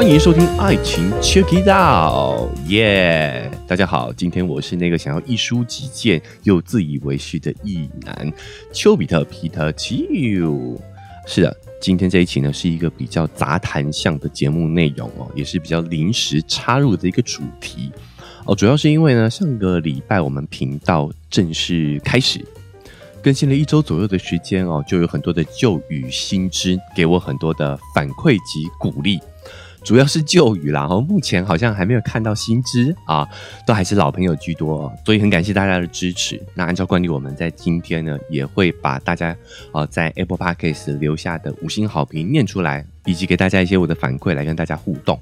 欢迎收听《爱情 Check It Out》，耶！大家好，今天我是那个想要一书几见又自以为是的异男丘比特皮特丘。是的，今天这一期呢是一个比较杂谈向的节目内容哦，也是比较临时插入的一个主题哦。主要是因为呢，上个礼拜我们频道正式开始更新了一周左右的时间哦，就有很多的旧语新知给我很多的反馈及鼓励。主要是旧语啦，哦，目前好像还没有看到新知啊，都还是老朋友居多，所以很感谢大家的支持。那按照惯例，我们在今天呢，也会把大家啊在 Apple Podcast 留下的五星好评念出来，以及给大家一些我的反馈来跟大家互动。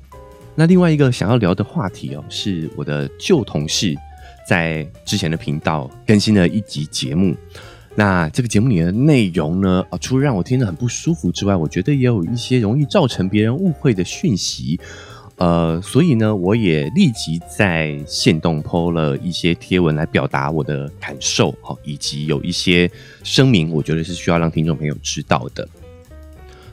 那另外一个想要聊的话题哦，是我的旧同事在之前的频道更新了一集节目。那这个节目里的内容呢，啊，除了让我听得很不舒服之外，我觉得也有一些容易造成别人误会的讯息，呃，所以呢，我也立即在线动 PO 了一些贴文来表达我的感受，哦，以及有一些声明，我觉得是需要让听众朋友知道的。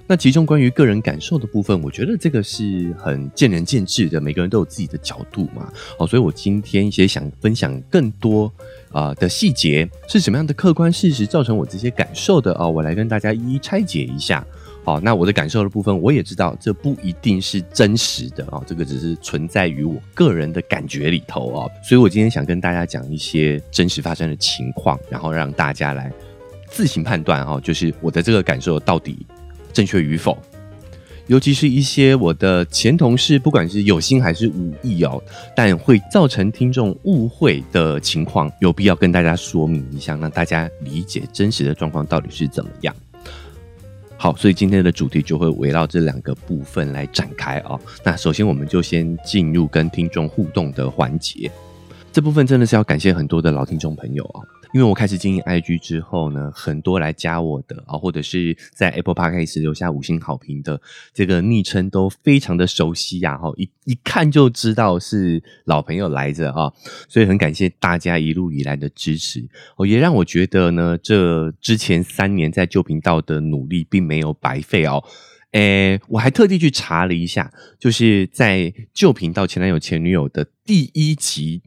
那其中关于个人感受的部分，我觉得这个是很见仁见智的，每个人都有自己的角度嘛。哦，所以我今天也想分享更多啊的细节，是什么样的客观事实造成我这些感受的啊？我来跟大家一一拆解一下。好，那我的感受的部分，我也知道这不一定是真实的啊，这个只是存在于我个人的感觉里头啊。所以我今天想跟大家讲一些真实发生的情况，然后让大家来自行判断哈，就是我的这个感受到底。正确与否，尤其是一些我的前同事，不管是有心还是无意哦，但会造成听众误会的情况，有必要跟大家说明一下，让大家理解真实的状况到底是怎么样。好，所以今天的主题就会围绕这两个部分来展开哦。那首先，我们就先进入跟听众互动的环节，这部分真的是要感谢很多的老听众朋友哦。因为我开始经营 IG 之后呢，很多来加我的啊，或者是在 Apple Podcast 留下五星好评的这个昵称都非常的熟悉呀，哈，一一看就知道是老朋友来着啊，所以很感谢大家一路以来的支持，哦，也让我觉得呢，这之前三年在旧频道的努力并没有白费哦，诶，我还特地去查了一下，就是在旧频道前男友前女友的第一集。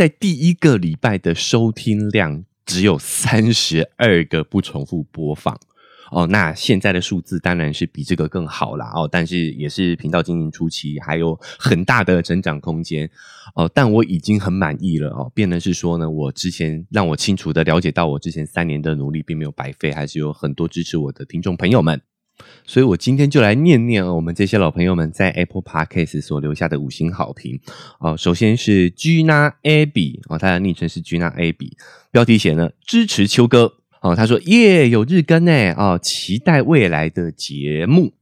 在第一个礼拜的收听量只有三十二个不重复播放哦，那现在的数字当然是比这个更好啦哦，但是也是频道经营初期，还有很大的成长空间哦，但我已经很满意了哦，变的是说呢，我之前让我清楚的了解到，我之前三年的努力并没有白费，还是有很多支持我的听众朋友们。所以我今天就来念念我们这些老朋友们在 Apple Podcast 所留下的五星好评哦。首先是 Gina Abby 哦，他的昵称是 Gina Abby，标题写呢支持秋哥哦，他说耶有日更呢哦，期待未来的节目。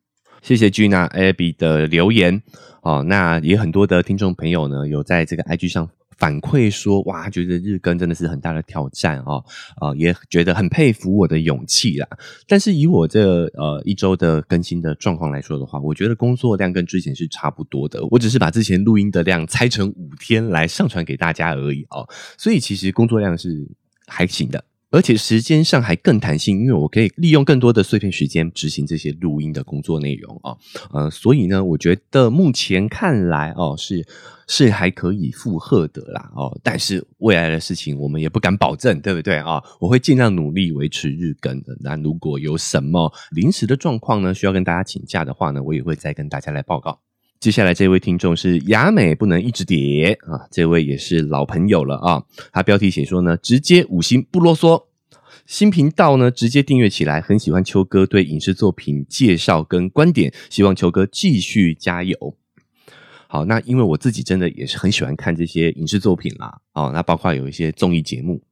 谢谢 Gina Abby 的留言哦，那也很多的听众朋友呢有在这个 IG 上。反馈说哇，觉得日更真的是很大的挑战哦，啊，也觉得很佩服我的勇气啦。但是以我这呃一周的更新的状况来说的话，我觉得工作量跟之前是差不多的。我只是把之前录音的量拆成五天来上传给大家而已哦，所以其实工作量是还行的。而且时间上还更弹性，因为我可以利用更多的碎片时间执行这些录音的工作内容啊，呃，所以呢，我觉得目前看来哦，是是还可以负荷的啦哦，但是未来的事情我们也不敢保证，对不对啊？我会尽量努力维持日更的。那如果有什么临时的状况呢，需要跟大家请假的话呢，我也会再跟大家来报告。接下来这位听众是雅美不能一直叠啊，这位也是老朋友了啊。他标题写说呢，直接五星不啰嗦，新频道呢直接订阅起来，很喜欢秋哥对影视作品介绍跟观点，希望秋哥继续加油。好，那因为我自己真的也是很喜欢看这些影视作品啦，哦，那包括有一些综艺节目。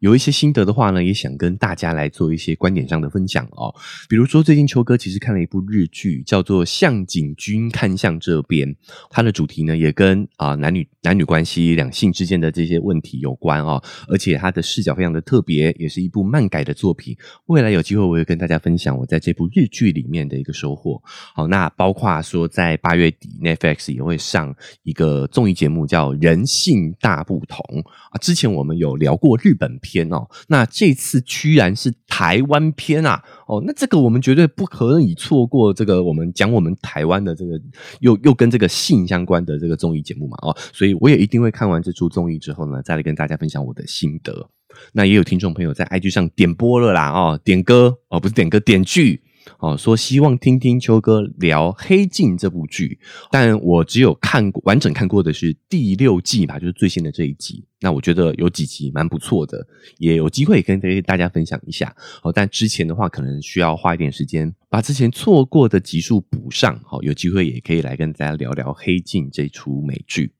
有一些心得的话呢，也想跟大家来做一些观点上的分享哦。比如说，最近秋哥其实看了一部日剧，叫做《向井君看向这边》，它的主题呢也跟啊男女男女关系、两性之间的这些问题有关哦。而且它的视角非常的特别，也是一部漫改的作品。未来有机会我会跟大家分享我在这部日剧里面的一个收获。好，那包括说在八月底，Netflix 也会上一个综艺节目叫《人性大不同》啊。之前我们有聊过日本片。天哦。那这次居然是台湾篇啊！哦，那这个我们绝对不可以错过。这个我们讲我们台湾的这个又又跟这个性相关的这个综艺节目嘛哦，所以我也一定会看完这出综艺之后呢，再来跟大家分享我的心得。那也有听众朋友在 IG 上点播了啦哦，点歌哦，不是点歌点剧。哦，说希望听听秋哥聊《黑镜》这部剧，但我只有看过完整看过的是第六季吧，就是最新的这一集。那我觉得有几集蛮不错的，也有机会跟大家分享一下。哦，但之前的话可能需要花一点时间把之前错过的集数补上。好，有机会也可以来跟大家聊聊《黑镜》这出美剧。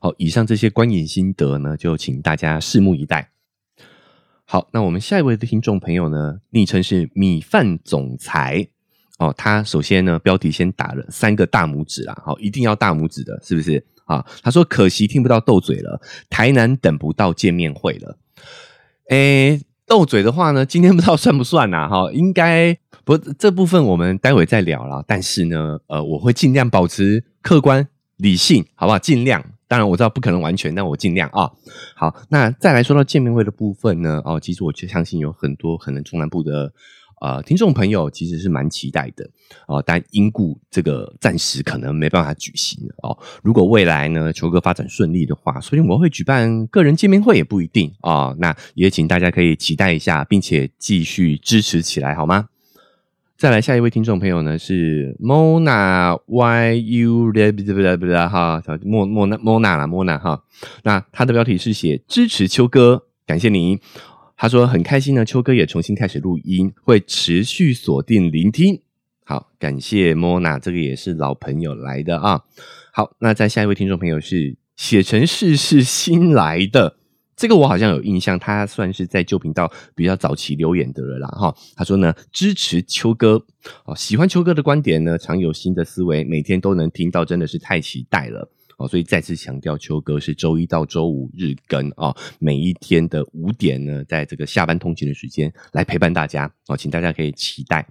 好，以上这些观影心得呢，就请大家拭目以待。好，那我们下一位的听众朋友呢？昵称是米饭总裁哦。他首先呢，标题先打了三个大拇指啦，好，一定要大拇指的，是不是啊？他说可惜听不到斗嘴了，台南等不到见面会了。诶，斗嘴的话呢，今天不知道算不算呐？哈，应该不，这部分我们待会再聊了。但是呢，呃，我会尽量保持客观理性，好不好？尽量。当然我知道不可能完全，但我尽量啊。好，那再来说到见面会的部分呢？哦，其实我就相信有很多可能中南部的呃听众朋友其实是蛮期待的哦。但因故这个暂时可能没办法举行哦。如果未来呢球哥发展顺利的话，所以我会举办个人见面会也不一定啊。那也请大家可以期待一下，并且继续支持起来，好吗？再来下一位听众朋友呢是 Mona Y U 不不不不哈，莫莫娜莫娜啦莫娜哈，那他的标题是写支持秋哥，感谢你。他说很开心呢，秋哥也重新开始录音，会持续锁定聆听。好，感谢 Mona，这个也是老朋友来的啊。好，那在下一位听众朋友是写成是是新来的。这个我好像有印象，他算是在旧频道比较早期留言的了啦哈。他说呢，支持秋哥哦，喜欢秋哥的观点呢，常有新的思维，每天都能听到，真的是太期待了哦。所以再次强调，秋哥是周一到周五日更啊，每一天的五点呢，在这个下班通勤的时间来陪伴大家哦，请大家可以期待。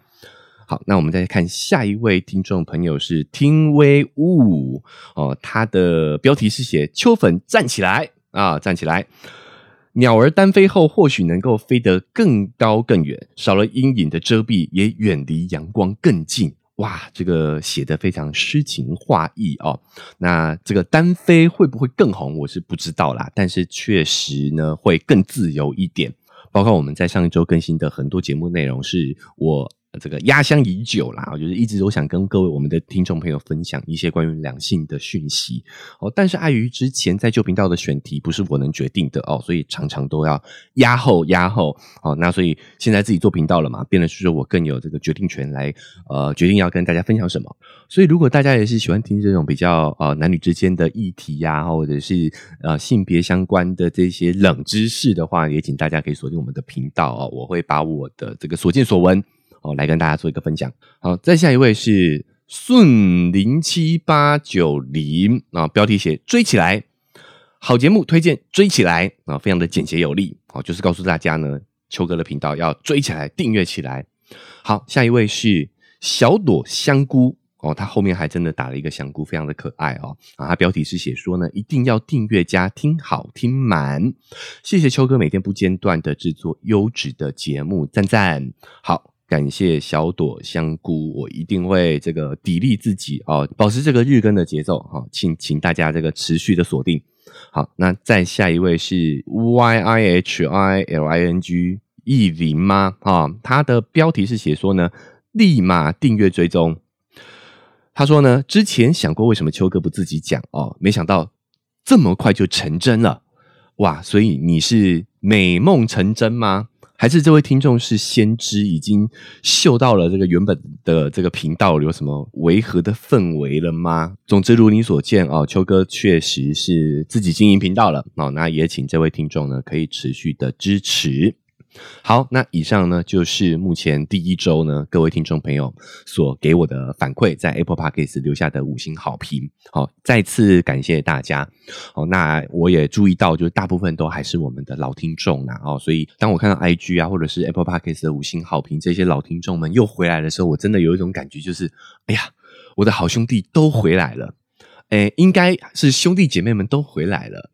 好，那我们再看下一位听众朋友是听威物哦，他的标题是写秋粉站起来。啊，站起来！鸟儿单飞后，或许能够飞得更高更远，少了阴影的遮蔽，也远离阳光更近。哇，这个写的非常诗情画意哦。那这个单飞会不会更红？我是不知道啦，但是确实呢，会更自由一点。包括我们在上一周更新的很多节目内容，是我。这个压箱已久啦，我就是一直都想跟各位我们的听众朋友分享一些关于两性的讯息哦。但是碍于之前在旧频道的选题不是我能决定的哦，所以常常都要压后压后哦。那所以现在自己做频道了嘛，变得是说我更有这个决定权来呃决定要跟大家分享什么。所以如果大家也是喜欢听这种比较呃男女之间的议题呀，或者是呃性别相关的这些冷知识的话，也请大家可以锁定我们的频道哦。我会把我的这个所见所闻。哦，来跟大家做一个分享。好，再下一位是顺零七八九零啊，标题写追起来，好节目推荐追起来啊，非常的简洁有力。啊，就是告诉大家呢，秋哥的频道要追起来，订阅起来。好，下一位是小朵香菇哦，他后面还真的打了一个香菇，非常的可爱哦。啊，他标题是写说呢，一定要订阅加听好听满。谢谢秋哥每天不间断的制作优质的节目，赞赞。好。感谢小朵香菇，我一定会这个砥砺自己哦，保持这个日更的节奏哈，请请大家这个持续的锁定。好，那再下一位是 Y I H I L I N G 意林吗？哈，他的标题是写说呢，立马订阅追踪。他说呢，之前想过为什么秋哥不自己讲哦，没想到这么快就成真了哇！所以你是美梦成真吗？还是这位听众是先知，已经嗅到了这个原本的这个频道有什么违和的氛围了吗？总之，如你所见哦，秋哥确实是自己经营频道了哦，那也请这位听众呢可以持续的支持。好，那以上呢就是目前第一周呢各位听众朋友所给我的反馈，在 Apple Podcast 留下的五星好评，好，再次感谢大家。好，那我也注意到，就是大部分都还是我们的老听众呐，哦，所以当我看到 IG 啊，或者是 Apple Podcast 的五星好评，这些老听众们又回来的时候，我真的有一种感觉，就是哎呀，我的好兄弟都回来了，哎，应该是兄弟姐妹们都回来了。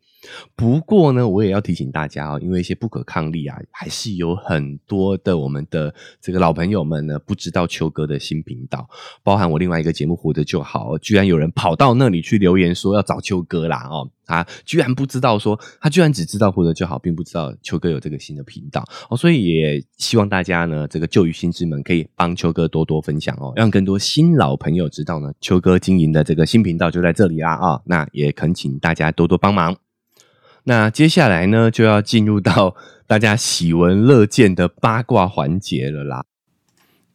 不过呢，我也要提醒大家哦，因为一些不可抗力啊，还是有很多的我们的这个老朋友们呢，不知道秋哥的新频道，包含我另外一个节目《活着就好》，居然有人跑到那里去留言说要找秋哥啦哦，他居然不知道说，他居然只知道《活着就好》，并不知道秋哥有这个新的频道。哦，所以也希望大家呢，这个旧与新之们可以帮秋哥多多分享哦，让更多新老朋友知道呢，秋哥经营的这个新频道就在这里啦啊，那也恳请大家多多帮忙。那接下来呢，就要进入到大家喜闻乐见的八卦环节了啦。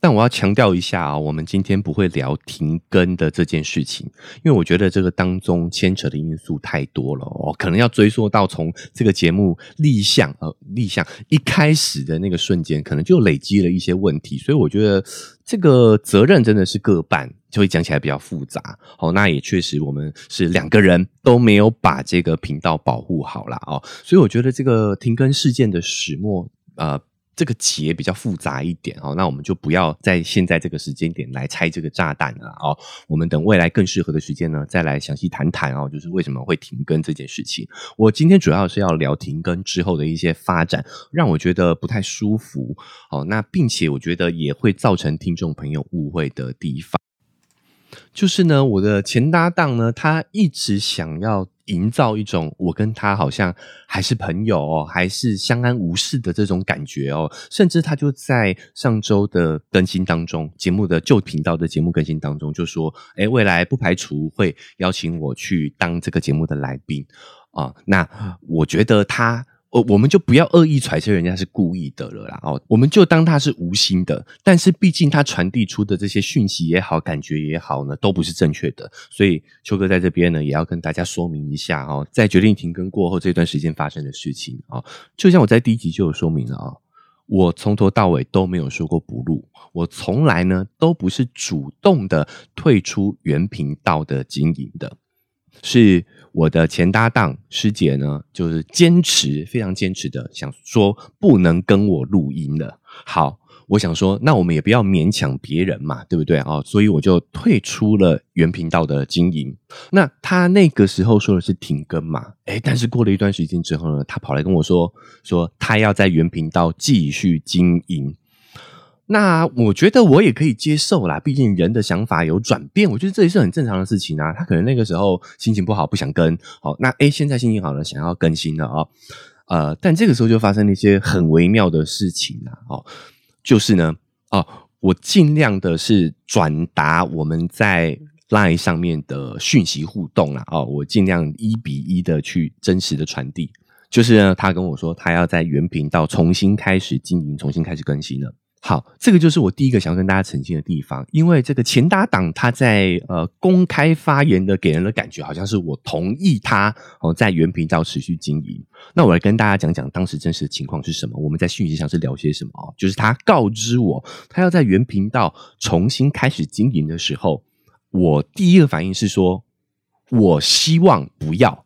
但我要强调一下啊，我们今天不会聊停更的这件事情，因为我觉得这个当中牵扯的因素太多了哦，可能要追溯到从这个节目立项呃立项一开始的那个瞬间，可能就累积了一些问题，所以我觉得这个责任真的是各半，就会讲起来比较复杂。哦，那也确实我们是两个人都没有把这个频道保护好了哦，所以我觉得这个停更事件的始末呃。这个结比较复杂一点哦，那我们就不要在现在这个时间点来拆这个炸弹了哦。我们等未来更适合的时间呢，再来详细谈谈哦，就是为什么会停更这件事情。我今天主要是要聊停更之后的一些发展，让我觉得不太舒服哦。那并且我觉得也会造成听众朋友误会的地方。就是呢，我的前搭档呢，他一直想要营造一种我跟他好像还是朋友哦，还是相安无事的这种感觉哦。甚至他就在上周的更新当中，节目的旧频道的节目更新当中，就说：“哎，未来不排除会邀请我去当这个节目的来宾啊。”那我觉得他。我我们就不要恶意揣测人家是故意的了啦哦，我们就当他是无心的。但是毕竟他传递出的这些讯息也好，感觉也好呢，都不是正确的。所以秋哥在这边呢，也要跟大家说明一下哦，在决定停更过后这段时间发生的事情啊，就像我在第一集就有说明了啊，我从头到尾都没有说过不录，我从来呢都不是主动的退出原频道的经营的。是我的前搭档师姐呢，就是坚持非常坚持的，想说不能跟我录音了。好，我想说，那我们也不要勉强别人嘛，对不对啊？所以我就退出了原频道的经营。那他那个时候说的是停更嘛？哎，但是过了一段时间之后呢，他跑来跟我说，说他要在原频道继续经营。那我觉得我也可以接受啦，毕竟人的想法有转变，我觉得这也是很正常的事情啊。他可能那个时候心情不好，不想跟，好，那诶现在心情好了，想要更新了啊，呃，但这个时候就发生了一些很微妙的事情啊，哦，就是呢，哦，我尽量的是转达我们在 Line 上面的讯息互动啦，哦，我尽量一比一的去真实的传递，就是呢，他跟我说他要在原频道重新开始经营，重新开始更新了。好，这个就是我第一个想要跟大家澄清的地方，因为这个前搭档他在呃公开发言的给人的感觉，好像是我同意他哦在原频道持续经营。那我来跟大家讲讲当时真实的情况是什么，我们在讯息上是聊些什么哦，就是他告知我他要在原频道重新开始经营的时候，我第一个反应是说，我希望不要。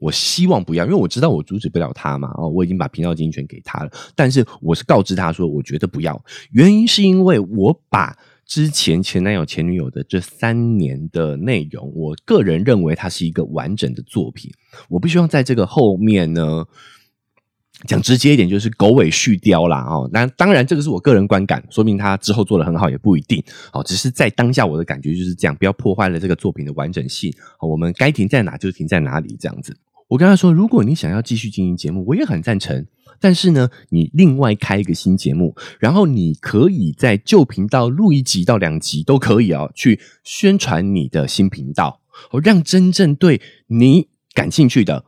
我希望不要，因为我知道我阻止不了他嘛。哦，我已经把频道经营权给他了，但是我是告知他说，我觉得不要。原因是因为我把之前前男友前女友的这三年的内容，我个人认为它是一个完整的作品。我不希望在这个后面呢，讲直接一点，就是狗尾续貂啦。哦，那当然这个是我个人观感，说明他之后做的很好也不一定。哦，只是在当下我的感觉就是这样，不要破坏了这个作品的完整性。我们该停在哪就停在哪里，这样子。我跟他说，如果你想要继续经营节目，我也很赞成。但是呢，你另外开一个新节目，然后你可以在旧频道录一集到两集都可以哦，去宣传你的新频道，让真正对你感兴趣的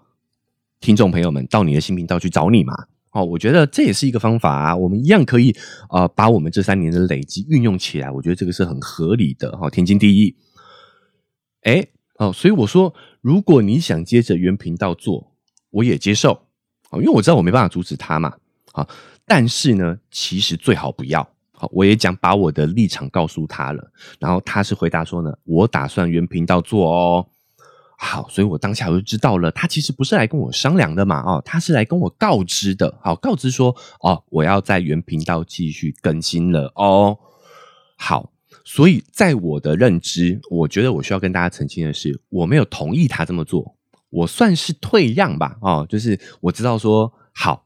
听众朋友们到你的新频道去找你嘛。哦，我觉得这也是一个方法啊。我们一样可以啊，把我们这三年的累积运用起来。我觉得这个是很合理的。哈，天经地义。哎，哦，所以我说。如果你想接着原频道做，我也接受啊，因为我知道我没办法阻止他嘛啊。但是呢，其实最好不要。好，我也讲把我的立场告诉他了，然后他是回答说呢，我打算原频道做哦。好，所以我当下我就知道了，他其实不是来跟我商量的嘛哦，他是来跟我告知的。好，告知说哦，我要在原频道继续更新了哦。好。所以在我的认知，我觉得我需要跟大家澄清的是，我没有同意他这么做，我算是退让吧，哦，就是我知道说好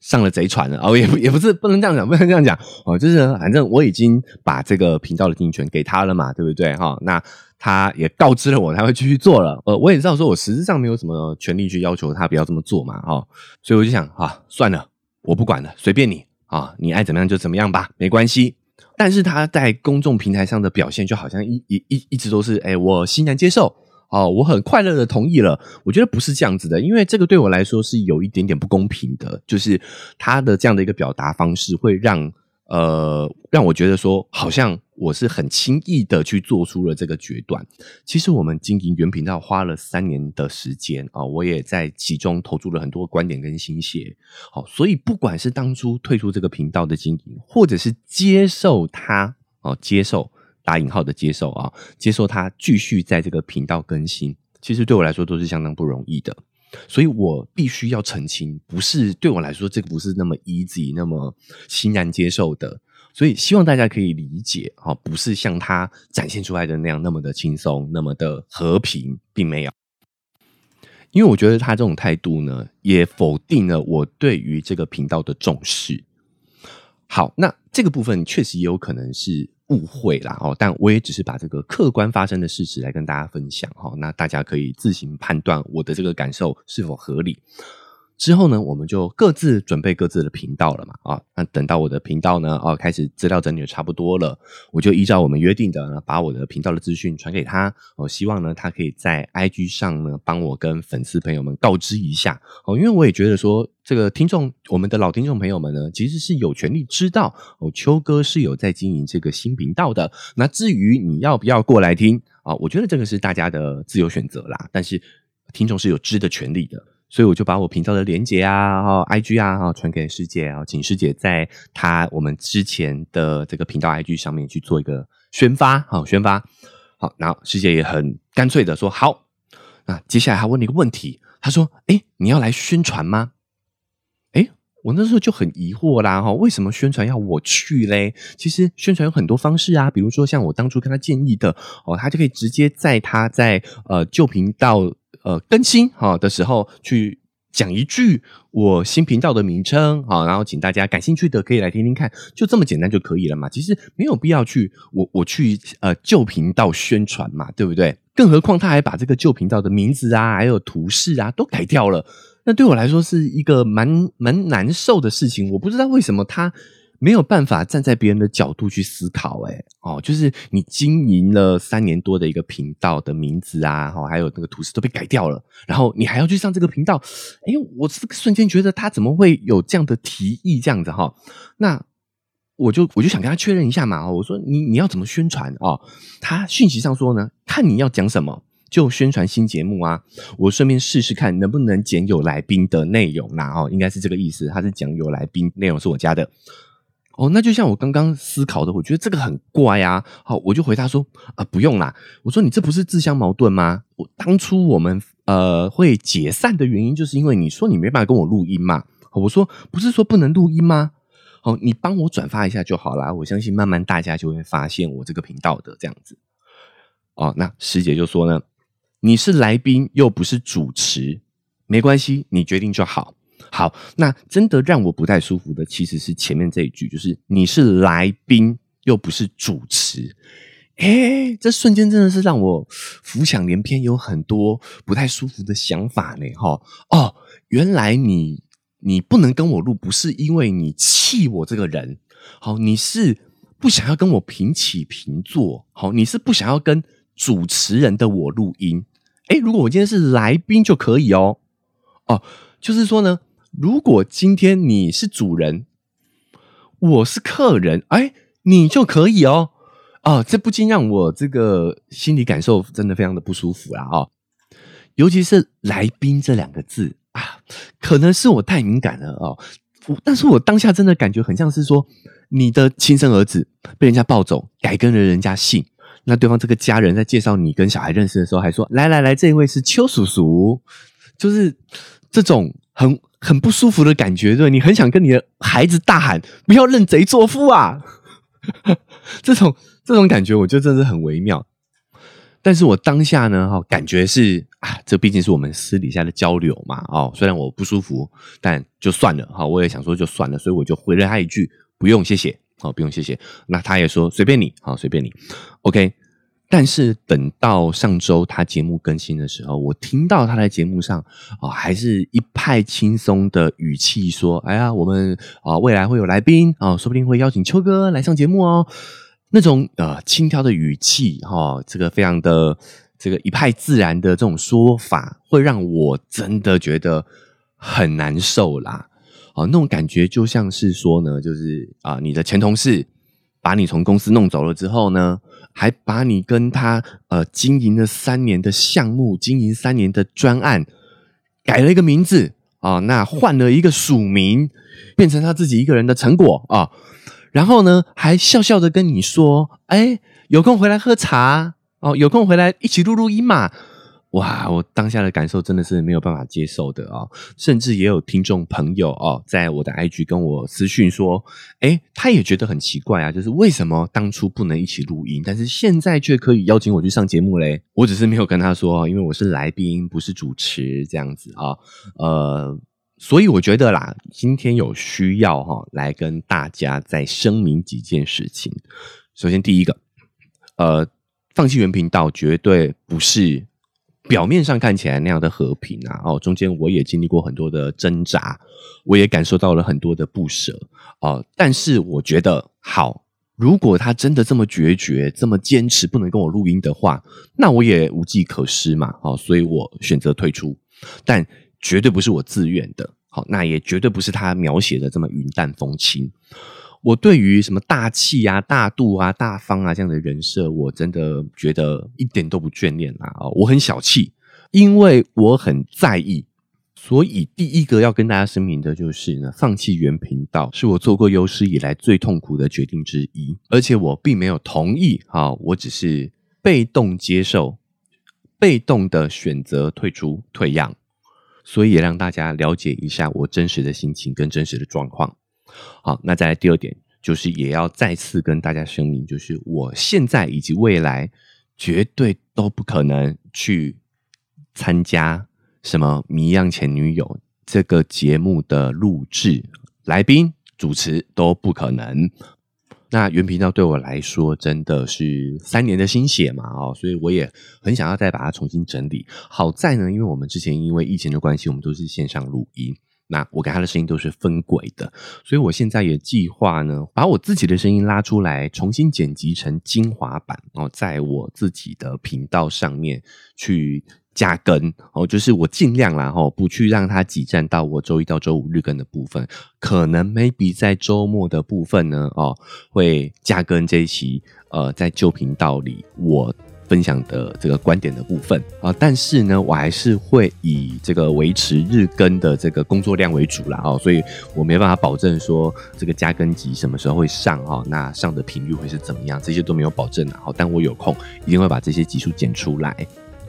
上了贼船了。哦，也不也不是不能这样讲，不能这样讲。哦，就是反正我已经把这个频道的经营权给他了嘛，对不对？哈？那他也告知了我，他会继续做了，呃，我也知道说我实质上没有什么权利去要求他不要这么做嘛，哈，所以我就想啊，算了，我不管了，随便你。啊，你爱怎么样就怎么样吧，没关系。但是他在公众平台上的表现就好像一一一一直都是，哎，我欣然接受，哦，我很快乐的同意了。我觉得不是这样子的，因为这个对我来说是有一点点不公平的，就是他的这样的一个表达方式会让。呃，让我觉得说，好像我是很轻易的去做出了这个决断。其实我们经营原频道花了三年的时间啊，我也在其中投注了很多观点跟心血。好，所以不管是当初退出这个频道的经营，或者是接受它哦，接受打引号的接受啊，接受它继续在这个频道更新，其实对我来说都是相当不容易的。所以我必须要澄清，不是对我来说，这个不是那么 easy，那么欣然接受的。所以希望大家可以理解，哈，不是像他展现出来的那样那么的轻松，那么的和平，并没有。因为我觉得他这种态度呢，也否定了我对于这个频道的重视。好，那这个部分确实也有可能是。误会啦哦，但我也只是把这个客观发生的事实来跟大家分享哈，那大家可以自行判断我的这个感受是否合理。之后呢，我们就各自准备各自的频道了嘛啊，那等到我的频道呢哦开始资料整理的差不多了，我就依照我们约定的，把我的频道的资讯传给他，我希望呢他可以在 IG 上呢帮我跟粉丝朋友们告知一下哦，因为我也觉得说这个听众我们的老听众朋友们呢，其实是有权利知道哦，秋哥是有在经营这个新频道的。那至于你要不要过来听啊，我觉得这个是大家的自由选择啦，但是听众是有知的权利的。所以我就把我频道的连接啊，哈，IG 啊，哈，传给师姐啊，请师姐在她我们之前的这个频道 IG 上面去做一个宣发，好，宣发，好，然后师姐也很干脆的说好。那接下来他问了一个问题，他说：“哎，你要来宣传吗？”哎，我那时候就很疑惑啦，哈，为什么宣传要我去嘞？其实宣传有很多方式啊，比如说像我当初跟他建议的，哦，他就可以直接在他在呃旧频道。呃，更新哈的时候去讲一句我新频道的名称啊，然后请大家感兴趣的可以来听听看，就这么简单就可以了嘛。其实没有必要去我我去呃旧频道宣传嘛，对不对？更何况他还把这个旧频道的名字啊，还有图示啊都改掉了，那对我来说是一个蛮蛮难受的事情。我不知道为什么他。没有办法站在别人的角度去思考，哎，哦，就是你经营了三年多的一个频道的名字啊，哈，还有那个图示都被改掉了，然后你还要去上这个频道，哎，我这个瞬间觉得他怎么会有这样的提议这样子哈？那我就我就想跟他确认一下嘛，哦我说你你要怎么宣传哦？他讯息上说呢，看你要讲什么就宣传新节目啊，我顺便试试看能不能剪有来宾的内容啦，哦，应该是这个意思，他是讲有来宾内容是我加的。哦，那就像我刚刚思考的，我觉得这个很怪啊。好，我就回答说啊，不用啦。我说你这不是自相矛盾吗？我当初我们呃会解散的原因，就是因为你说你没办法跟我录音嘛。我说不是说不能录音吗？哦，你帮我转发一下就好啦。我相信慢慢大家就会发现我这个频道的这样子。哦，那师姐就说呢，你是来宾又不是主持，没关系，你决定就好。好，那真的让我不太舒服的，其实是前面这一句，就是你是来宾又不是主持，哎，这瞬间真的是让我浮想联翩，有很多不太舒服的想法呢。哈，哦，原来你你不能跟我录，不是因为你气我这个人，好，你是不想要跟我平起平坐，好，你是不想要跟主持人的我录音。哎，如果我今天是来宾就可以哦，哦，就是说呢。如果今天你是主人，我是客人，哎，你就可以哦，啊，这不禁让我这个心理感受真的非常的不舒服啦，哦，尤其是“来宾”这两个字啊，可能是我太敏感了哦，但是我当下真的感觉很像是说，你的亲生儿子被人家抱走，改跟了人家姓，那对方这个家人在介绍你跟小孩认识的时候，还说：“来来来，这一位是邱叔叔。”就是这种很。很不舒服的感觉，对，你很想跟你的孩子大喊“不要认贼作父啊”，这种这种感觉，我觉得真的是很微妙。但是我当下呢，哈，感觉是啊，这毕竟是我们私底下的交流嘛，哦，虽然我不舒服，但就算了，哈，我也想说就算了，所以我就回了他一句，不用谢谢，好，不用谢谢。那他也说随便你，好，随便你，OK。但是等到上周他节目更新的时候，我听到他在节目上啊，还是一派轻松的语气说：“哎呀，我们啊未来会有来宾啊，说不定会邀请秋哥来上节目哦。”那种呃轻佻的语气哈，这个非常的这个一派自然的这种说法，会让我真的觉得很难受啦。啊，那种感觉就像是说呢，就是啊，你的前同事把你从公司弄走了之后呢。还把你跟他呃经营了三年的项目、经营三年的专案改了一个名字啊，那换了一个署名，变成他自己一个人的成果啊，然后呢，还笑笑的跟你说：“哎，有空回来喝茶哦，有空回来一起录录音嘛。”哇，我当下的感受真的是没有办法接受的啊！甚至也有听众朋友哦，在我的 IG 跟我私讯说，哎，他也觉得很奇怪啊，就是为什么当初不能一起录音，但是现在却可以邀请我去上节目嘞？我只是没有跟他说，因为我是来宾，不是主持这样子啊。呃，所以我觉得啦，今天有需要哈，来跟大家再声明几件事情。首先，第一个，呃，放弃原频道绝对不是。表面上看起来那样的和平啊，哦，中间我也经历过很多的挣扎，我也感受到了很多的不舍哦。但是我觉得，好，如果他真的这么决绝、这么坚持不能跟我录音的话，那我也无计可施嘛，哦，所以我选择退出，但绝对不是我自愿的，好，那也绝对不是他描写的这么云淡风轻。我对于什么大气啊、大度啊、大方啊这样的人设，我真的觉得一点都不眷恋啊！哦，我很小气，因为我很在意，所以第一个要跟大家声明的就是呢，放弃原频道是我做过有史以来最痛苦的决定之一，而且我并没有同意，哈，我只是被动接受，被动的选择退出、退让，所以也让大家了解一下我真实的心情跟真实的状况。好，那再来第二点，就是也要再次跟大家声明，就是我现在以及未来绝对都不可能去参加什么《迷样前女友》这个节目的录制、来宾、主持都不可能。那原频道对我来说真的是三年的心血嘛，哦，所以我也很想要再把它重新整理。好在呢，因为我们之前因为疫情的关系，我们都是线上录音。那我跟他的声音都是分轨的，所以我现在也计划呢，把我自己的声音拉出来，重新剪辑成精华版然哦，在我自己的频道上面去加更哦，就是我尽量啦哈，不去让它挤占到我周一到周五日更的部分，可能 maybe 在周末的部分呢哦，会加更这一期呃，在旧频道里我。分享的这个观点的部分啊，但是呢，我还是会以这个维持日更的这个工作量为主啦哦，所以我没办法保证说这个加更集什么时候会上哦，那上的频率会是怎么样，这些都没有保证啊。好，但我有空一定会把这些集数剪出来。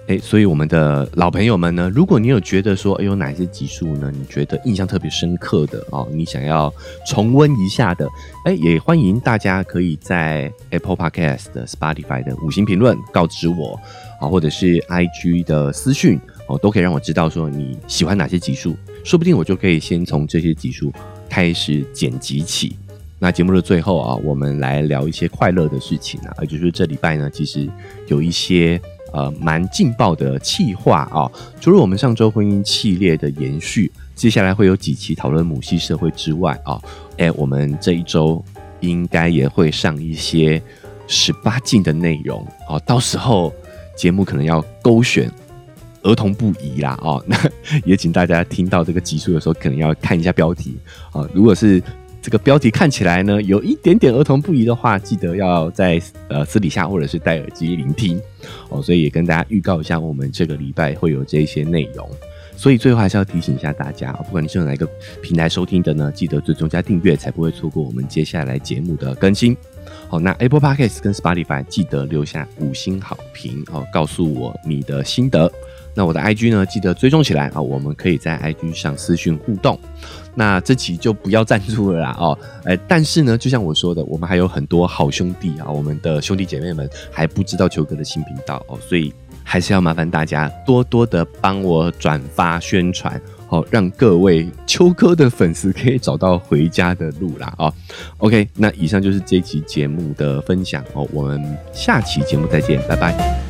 哎，所以我们的老朋友们呢，如果你有觉得说，哎，有哪些集数呢？你觉得印象特别深刻的哦，你想要重温一下的，哎，也欢迎大家可以在 Apple Podcast 的 Spotify 的五星评论告知我啊，或者是 IG 的私讯哦，都可以让我知道说你喜欢哪些集数，说不定我就可以先从这些集数开始剪辑起。那节目的最后啊，我们来聊一些快乐的事情啊，也就是这礼拜呢，其实有一些。呃，蛮劲爆的气话啊！除了我们上周婚姻系列的延续，接下来会有几期讨论母系社会之外啊，哎，我们这一周应该也会上一些十八禁的内容哦。到时候节目可能要勾选儿童不宜啦哦。那 也请大家听到这个集数的时候，可能要看一下标题啊。如果是这个标题看起来呢，有一点点儿童不宜的话，记得要在呃私底下或者是戴耳机聆听哦。所以也跟大家预告一下，我们这个礼拜会有这一些内容。所以最后还是要提醒一下大家，不管你是用哪个平台收听的呢，记得最终加订阅，才不会错过我们接下来节目的更新。好，那 Apple Podcast 跟 Spotify 记得留下五星好评哦，告诉我你的心得。那我的 IG 呢，记得追踪起来啊，我们可以在 IG 上私讯互动。那这期就不要赞助了啦哦，哎，但是呢，就像我说的，我们还有很多好兄弟啊，我们的兄弟姐妹们还不知道秋哥的新频道哦，所以还是要麻烦大家多多的帮我转发宣传，好让各位秋哥的粉丝可以找到回家的路啦哦。OK，那以上就是这期节目的分享哦，我们下期节目再见，拜拜。